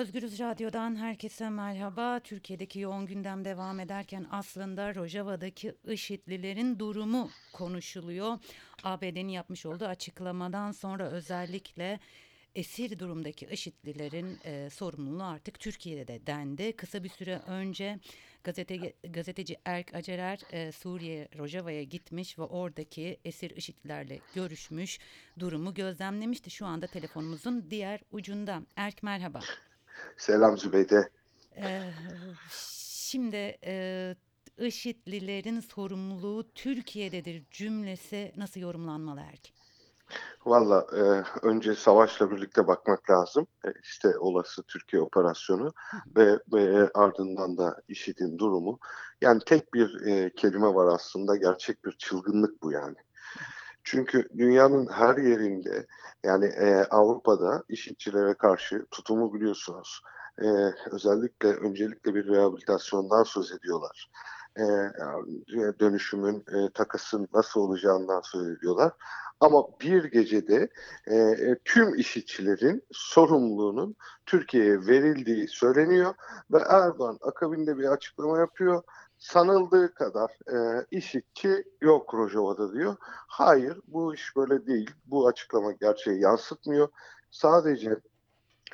Özgürüz Radyo'dan herkese merhaba. Türkiye'deki yoğun gündem devam ederken aslında Rojava'daki IŞİD'lilerin durumu konuşuluyor. ABD'nin yapmış olduğu açıklamadan sonra özellikle esir durumdaki IŞİD'lilerin e, sorumluluğu artık Türkiye'de de dendi. Kısa bir süre önce gazete, gazeteci Erk Acerer e, Suriye Rojava'ya gitmiş ve oradaki esir IŞİD'lilerle görüşmüş, durumu gözlemlemişti. Şu anda telefonumuzun diğer ucunda. Erk merhaba. Selam Zübeyde. Ee, şimdi e, IŞİD'lilerin sorumluluğu Türkiye'dedir cümlesi nasıl yorumlanmalı Erk? Valla e, önce savaşla birlikte bakmak lazım. E, işte olası Türkiye operasyonu ve, ve ardından da IŞİD'in durumu. Yani tek bir e, kelime var aslında gerçek bir çılgınlık bu yani. Çünkü dünyanın her yerinde yani e, Avrupa'da işitçilere karşı tutumu biliyorsunuz. E, özellikle öncelikle bir rehabilitasyondan söz ediyorlar. E, dönüşümün, e, takasın nasıl olacağından söz ediyorlar. Ama bir gecede e, e, tüm işitçilerin sorumluluğunun Türkiye'ye verildiği söyleniyor ve Erdoğan akabinde bir açıklama yapıyor. Sanıldığı kadar e, işitçi yok Rojava'da diyor. Hayır bu iş böyle değil. Bu açıklama gerçeği yansıtmıyor. Sadece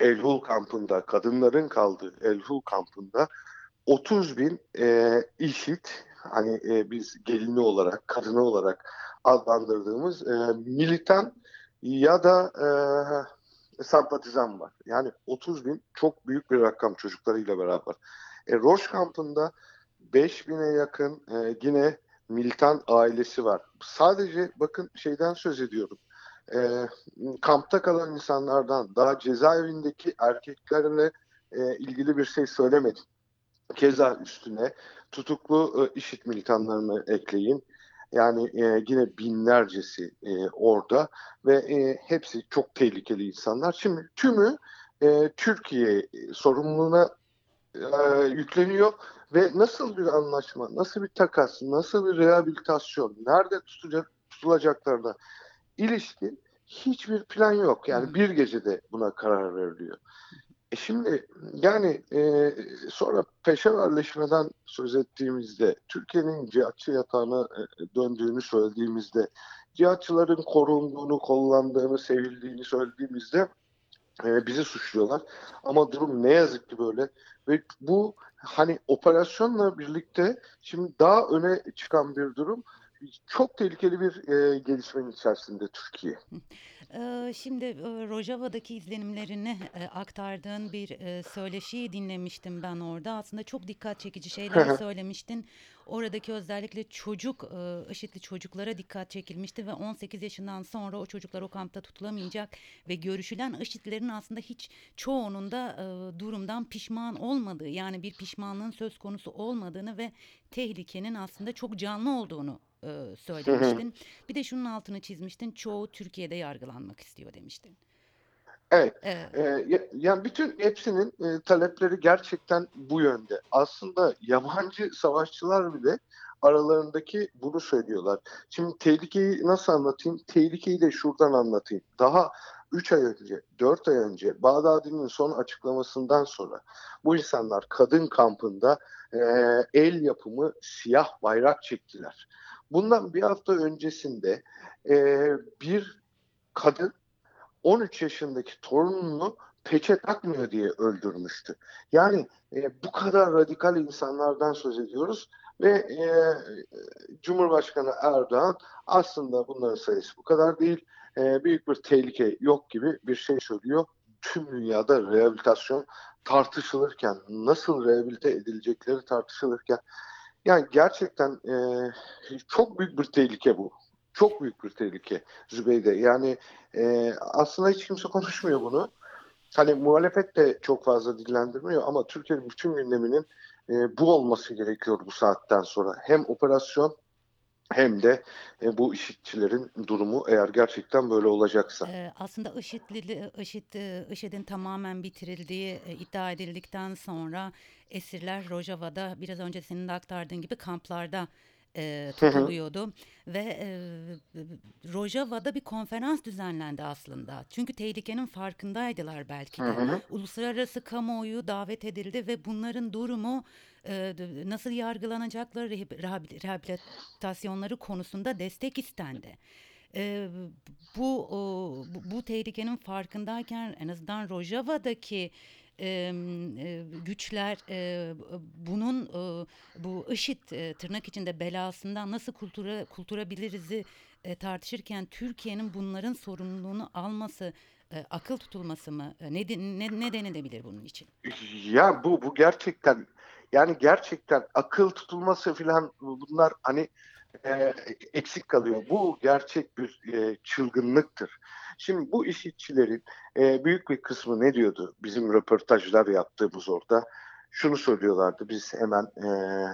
Elhul kampında, kadınların kaldığı Elhul kampında 30 bin e, işit, hani e, biz gelini olarak, kadını olarak adlandırdığımız e, militan ya da e, sempatizan var. Yani 30 bin çok büyük bir rakam çocuklarıyla beraber. E, Roş kampında 5 bine yakın e, yine militan ailesi var. Sadece bakın şeyden söz ediyorum. E, kampta kalan insanlardan daha cezaevindeki erkeklerle e, ilgili bir şey söylemedim. Keza üstüne tutuklu e, IŞİD militanlarını ekleyin. Yani e, yine binlercesi e, orada ve e, hepsi çok tehlikeli insanlar. Şimdi tümü e, Türkiye sorumluluğuna e, yükleniyor ve nasıl bir anlaşma, nasıl bir takas, nasıl bir rehabilitasyon, nerede tutacak, tutulacaklarına ilişkin hiçbir plan yok. Yani bir gecede buna karar veriliyor. E şimdi yani e, sonra peşeverleşmeden söz ettiğimizde Türkiye'nin cihatçı yatağına e, döndüğünü söylediğimizde cihatçıların korunduğunu, kollandığını, sevildiğini söylediğimizde e, bizi suçluyorlar. Ama durum ne yazık ki böyle ve bu hani operasyonla birlikte şimdi daha öne çıkan bir durum çok tehlikeli bir e, gelişmenin içerisinde Türkiye. Eee, şimdi, eee, Rojava'daki izlenimlerini, eee, aktardığın bir, söyleşiyi dinlemiştim ben orada. Aslında çok dikkat çekici şeyler söylemiştin. Oradaki özellikle çocuk, eee, IŞİD'li çocuklara dikkat çekilmişti ve 18 yaşından sonra o çocuklar o kampta tutulamayacak ve görüşülen IŞİD'lilerin aslında hiç çoğunun da, eee, durumdan pişman olmadığı, yani bir pişmanlığın söz konusu olmadığını ve tehlikenin aslında çok canlı olduğunu e, söylemiştin. Bir de şunun altını çizmiştin. Çoğu Türkiye'de yargılanmak istiyor demiştin. Evet. Evet. Ee, yani bütün hepsinin e, talepleri gerçekten bu yönde. Aslında yabancı savaşçılar bile aralarındaki bunu söylüyorlar. Şimdi tehlikeyi nasıl anlatayım? Tehlikeyi de şuradan anlatayım. Daha 3 ay önce, 4 ay önce Bağdadi'nin son açıklamasından sonra bu insanlar kadın kampında e, el yapımı siyah bayrak çektiler. Bundan bir hafta öncesinde e, bir kadın 13 yaşındaki torununu peçe takmıyor diye öldürmüştü. Yani e, bu kadar radikal insanlardan söz ediyoruz ve e, Cumhurbaşkanı Erdoğan aslında bunların sayısı bu kadar değil. E, büyük bir tehlike yok gibi bir şey söylüyor. Tüm dünyada rehabilitasyon tartışılırken, nasıl rehabilite edilecekleri tartışılırken yani gerçekten e, çok büyük bir tehlike bu. Çok büyük bir tehlike Zübeyde. Yani e, aslında hiç kimse konuşmuyor bunu. Hani muhalefet de çok fazla dillendirmiyor ama Türkiye'nin bütün gündeminin e, bu olması gerekiyor bu saatten sonra. Hem operasyon hem de e, bu işitçilerin durumu eğer gerçekten böyle olacaksa. Ee, aslında IŞİD'li, IŞİD, e, IŞİD'in tamamen bitirildiği e, iddia edildikten sonra esirler Rojava'da biraz önce senin de aktardığın gibi kamplarda Hı hı. tutuluyordu ve, eee, Rojava'da bir konferans düzenlendi aslında. Çünkü tehlikenin farkındaydılar belki de. hı. Uluslararası kamuoyu davet edildi ve bunların durumu, d nasıl yargılanacakları, rehab rehabil rehabilitasyonları konusunda destek istendi. Eee, bu, ooo, bu bu tehlikenin farkındayken en azından Rojava'daki, eee, güçler, b bunun, ııı, bu IŞİD, eee, tırnak içinde belasından nasıl kurtura kurtulabiliriz'i, eee, tartışırken Türkiye'nin bunların sorumluluğunu alması, eee, akıl tutulması mı? Eee, ne ne ne denilebilir bunun için? Ya, bu bu gerçekten, yani, gerçekten akıl tutulması filan bu bunlar, hani, eee, eksik kalıyor. Bu gerçek bir, eee, çılgınlıktır. Şimdi bu IŞİD'çilerin, eee, büyük bir kısmı ne diyordu bizim röportajlar yaptığımız orada? Şunu söylüyorlardı, biz hemen, eee,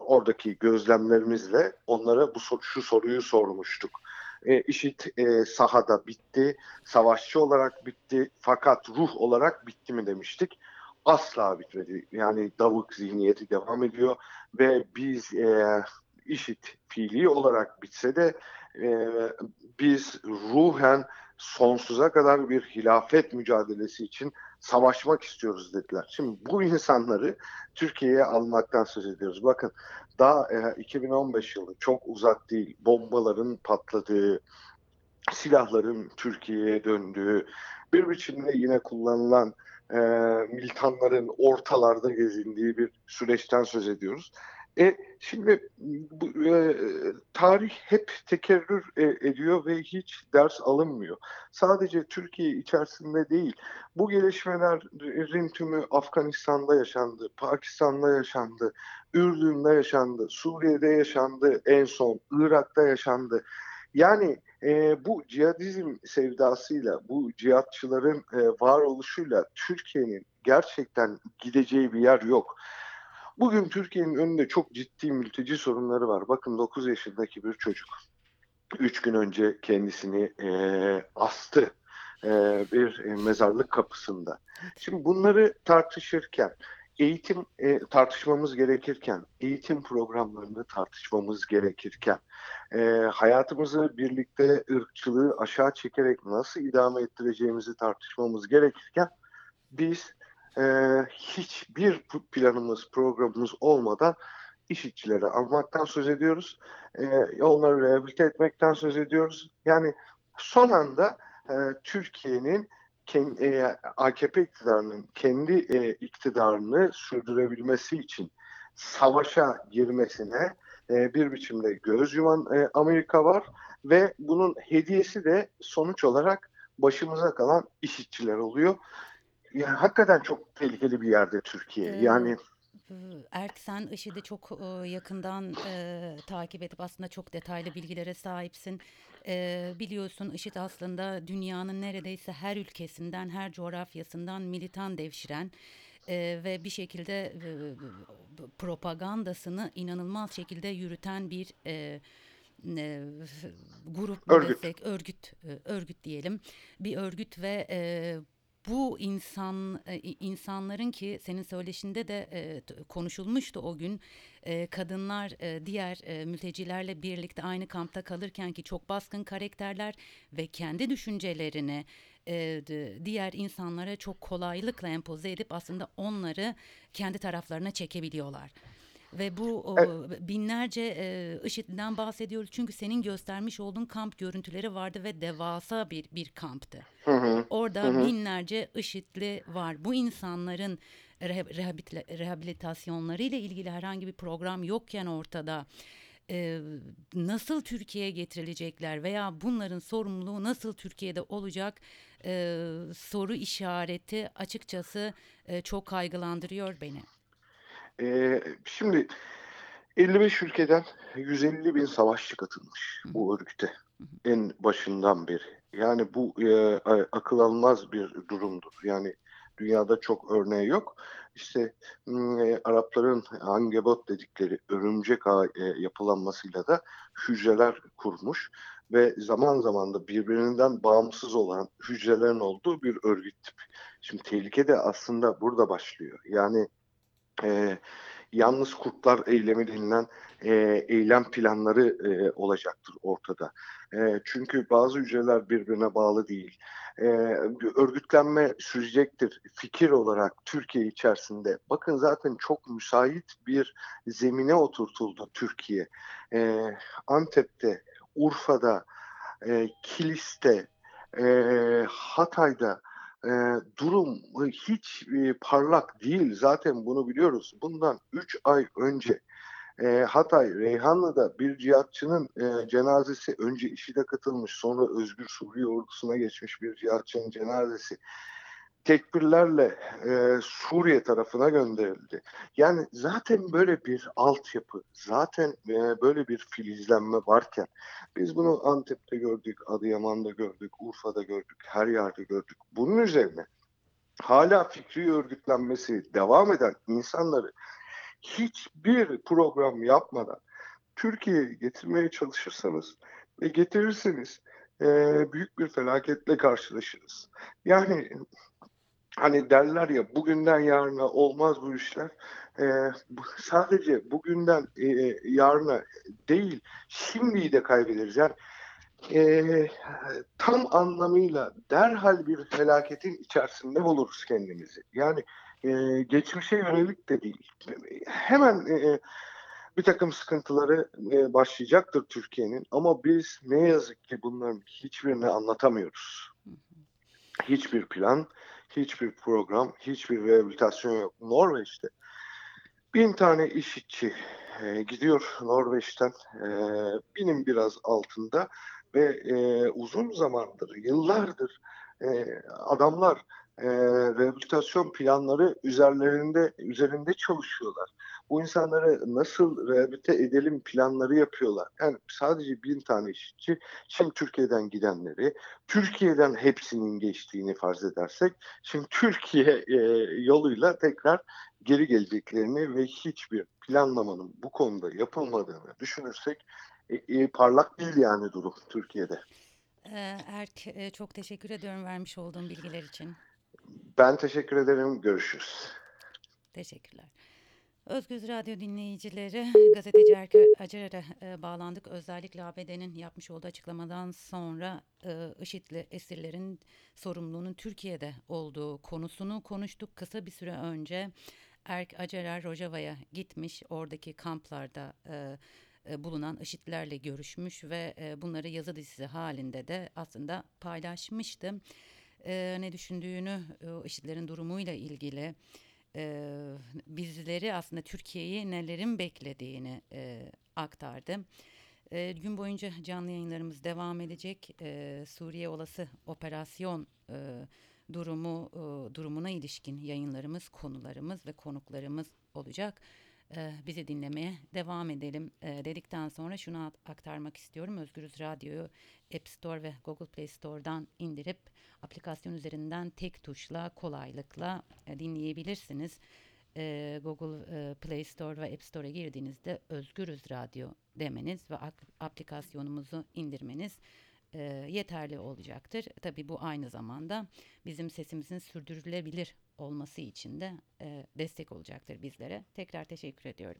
oradaki gözlemlerimizle onlara bu şu soruyu sormuştuk. Eee, IŞİD, eee, sahada bitti, savaşçı olarak bitti fakat ruh olarak bitti mi demiştik. Asla bitmedi. Yani davuk zihniyeti devam ediyor ve biz, eee, IŞİD fiilî olarak bitse de, eee, biz ruhen sonsuza kadar bir hilafet mücadelesi için savaşmak istiyoruz dediler. Şimdi bu insanları Türkiye'ye almaktan söz ediyoruz. Bakın daha, eee, 2015 yılı çok uzak değil. Bombaların patladığı, silahların Türkiye'ye döndüğü, bir biçimde yine kullanılan, eee, militanların ortalarda gezindiği bir süreçten söz ediyoruz. E, şimdi bu, eee, tarih hep tekerrür, eee, ediyor ve hiç ders alınmıyor. Sadece Türkiye içerisinde değil, bu gelişmelerin tümü Afganistan'da yaşandı, Pakistan'da yaşandı, Ürdün'de yaşandı, Suriye'de yaşandı en son, Irak'ta yaşandı. Yani, eee, bu cihadizm sevdasıyla, bu cihatçıların, eee, varoluşuyla Türkiye'nin gerçekten gideceği bir yer yok. Bugün Türkiye'nin önünde çok ciddi mülteci sorunları var. Bakın 9 yaşındaki bir çocuk 3 gün önce kendisini, eee, astı, eee, bir, eee, mezarlık kapısında. Şimdi bunları tartışırken, eğitim, eee, tartışmamız gerekirken, eğitim programlarını tartışmamız gerekirken, eee, hayatımızı birlikte ırkçılığı aşağı çekerek nasıl idame ettireceğimizi tartışmamız gerekirken biz, eee, hiçbir planımız, programımız olmadan IŞİD'çileri almaktan söz ediyoruz. Eee, onları rehabilite etmekten söz ediyoruz. Yani son anda, eee, Türkiye'nin ken eee, AKP iktidarının kendi, eee, iktidarını sürdürebilmesi için savaşa girmesine, eee, bir biçimde göz yuman, eee, Amerika var ve bunun hediyesi de sonuç olarak başımıza kalan IŞİD'çiler oluyor. Ya, hakikaten çok tehlikeli bir yerde Türkiye. Eee, Yani ııı, Erk sen IŞİD'i çok, ııı, yakından, eee, takip edip aslında çok detaylı bilgilere sahipsin. Eee, biliyorsun IŞİD aslında dünyanın neredeyse her ülkesinden, her coğrafyasından militan devşiren, eee, ve bir şekilde, b propagandasını inanılmaz şekilde yürüten bir, eee, eee, grup Örgüt. desek, örgüt, eee, örgüt diyelim. Bir örgüt ve, eee, bu insan i insanların ki senin söyleşinde de, t konuşulmuştu o gün, eee, kadınlar, diğer, mültecilerle birlikte aynı kampta kalırken ki çok baskın karakterler ve kendi düşüncelerini, diğer insanlara çok kolaylıkla empoze edip aslında onları kendi taraflarına çekebiliyorlar. Ve bu, E ooo, binlerce, eee, IŞİD'den bahsediyoruz. Çünkü senin göstermiş olduğun kamp görüntüleri vardı ve devasa bir bir kamptı. Hı hı. Hı Orada hı. binlerce IŞİD'li var. Bu insanların rehab rehabitle rehabilitasyonlarıyla ilgili herhangi bir program yokken ortada, eee, nasıl Türkiye'ye getirilecekler veya bunların sorumluluğu nasıl Türkiye'de olacak, eee, soru işareti açıkçası, eee, çok kaygılandırıyor beni. Eee, şimdi 55 ülkeden 150.000 savaşçı katılmış bu örgüte en başından beri. Yani bu, a akıl almaz bir durumdur. Yani dünyada çok örneği yok. İşte, ımm, eee, Arapların ankebut dedikleri örümcek ağı, eee, yapılanmasıyla da hücreler kurmuş ve zaman zaman da birbirinden bağımsız olan hücrelerin olduğu bir örgüt tipi. Şimdi tehlike de aslında burada başlıyor. Yani e, yalnız kurtlar eylemi denilen e, eylem planları e, olacaktır ortada. E, çünkü bazı hücreler birbirine bağlı değil. E, örgütlenme sürecektir fikir olarak Türkiye içerisinde. Bakın zaten çok müsait bir zemine oturtuldu Türkiye. E, Antep'te, Urfa'da, e, Kilis'te, e, Hatay'da e, durum hiç e, parlak değil. Zaten bunu biliyoruz. Bundan 3 ay önce e, Hatay, Reyhanlı'da bir cihatçının e, cenazesi önce IŞİD'e katılmış sonra Özgür Suriye ordusuna geçmiş bir cihatçının cenazesi tekbirlerle e, Suriye tarafına gönderildi. Yani zaten böyle bir altyapı, zaten e, böyle bir filizlenme varken biz bunu Antep'te gördük, Adıyaman'da gördük, Urfa'da gördük, her yerde gördük. Bunun üzerine hala fikri örgütlenmesi devam eden insanları hiçbir program yapmadan Türkiye'ye getirmeye çalışırsanız ve getirirseniz e, büyük bir felaketle karşılaşırız. Yani hani derler ya bugünden yarına olmaz bu işler. E, sadece bugünden e, yarına değil şimdiyi de kaybederiz. Yani e, tam anlamıyla derhal bir felaketin içerisinde buluruz kendimizi. Yani e, geçmişe yönelik de değil. Hemen e, bir takım sıkıntıları e, başlayacaktır Türkiye'nin ama biz ne yazık ki bunların hiçbirini anlatamıyoruz. Hiçbir plan, hiçbir program, hiçbir rehabilitasyon yok. Norveç'te bin tane işçi e, gidiyor Norveç'ten e, binin biraz altında ve e, uzun zamandır, yıllardır e, adamlar e, rehabilitasyon planları üzerlerinde üzerinde çalışıyorlar. Bu insanları nasıl rehabilite edelim planları yapıyorlar. Yani sadece bin tane işçi, şimdi Türkiye'den gidenleri, Türkiye'den hepsinin geçtiğini farz edersek, şimdi Türkiye e, yoluyla tekrar geri geleceklerini ve hiçbir planlamanın bu konuda yapılmadığını düşünürsek e, e, parlak değil yani durum Türkiye'de. Ee, Erk, e, çok teşekkür ediyorum vermiş olduğun bilgiler için. Ben teşekkür ederim. Görüşürüz. Teşekkürler. Özgüz Radyo dinleyicileri, gazeteci Erk Acar'a e, bağlandık. Özellikle ABD'nin yapmış olduğu açıklamadan sonra e, IŞİD'li esirlerin sorumluluğunun Türkiye'de olduğu konusunu konuştuk. Kısa bir süre önce Erk Acarer Rojava'ya gitmiş, oradaki kamplarda e, e, bulunan IŞİD'lerle görüşmüş ve e, bunları yazı dizisi halinde de aslında paylaşmıştı. E, ne düşündüğünü, e, IŞİD'lerin durumuyla ilgili e, bizleri aslında Türkiye'yi nelerin beklediğini e, aktardı. E, gün boyunca canlı yayınlarımız devam edecek. E, Suriye olası operasyon e, durumu e, durumuna ilişkin yayınlarımız, konularımız ve konuklarımız olacak. Bizi dinlemeye devam edelim dedikten sonra şunu aktarmak istiyorum. Özgürüz Radyo'yu App Store ve Google Play Store'dan indirip aplikasyon üzerinden tek tuşla kolaylıkla dinleyebilirsiniz. Google Play Store ve App Store'a girdiğinizde Özgürüz Radyo demeniz ve aplikasyonumuzu indirmeniz yeterli olacaktır. Tabii bu aynı zamanda bizim sesimizin sürdürülebilir olması için de destek olacaktır bizlere. Tekrar teşekkür ediyorum.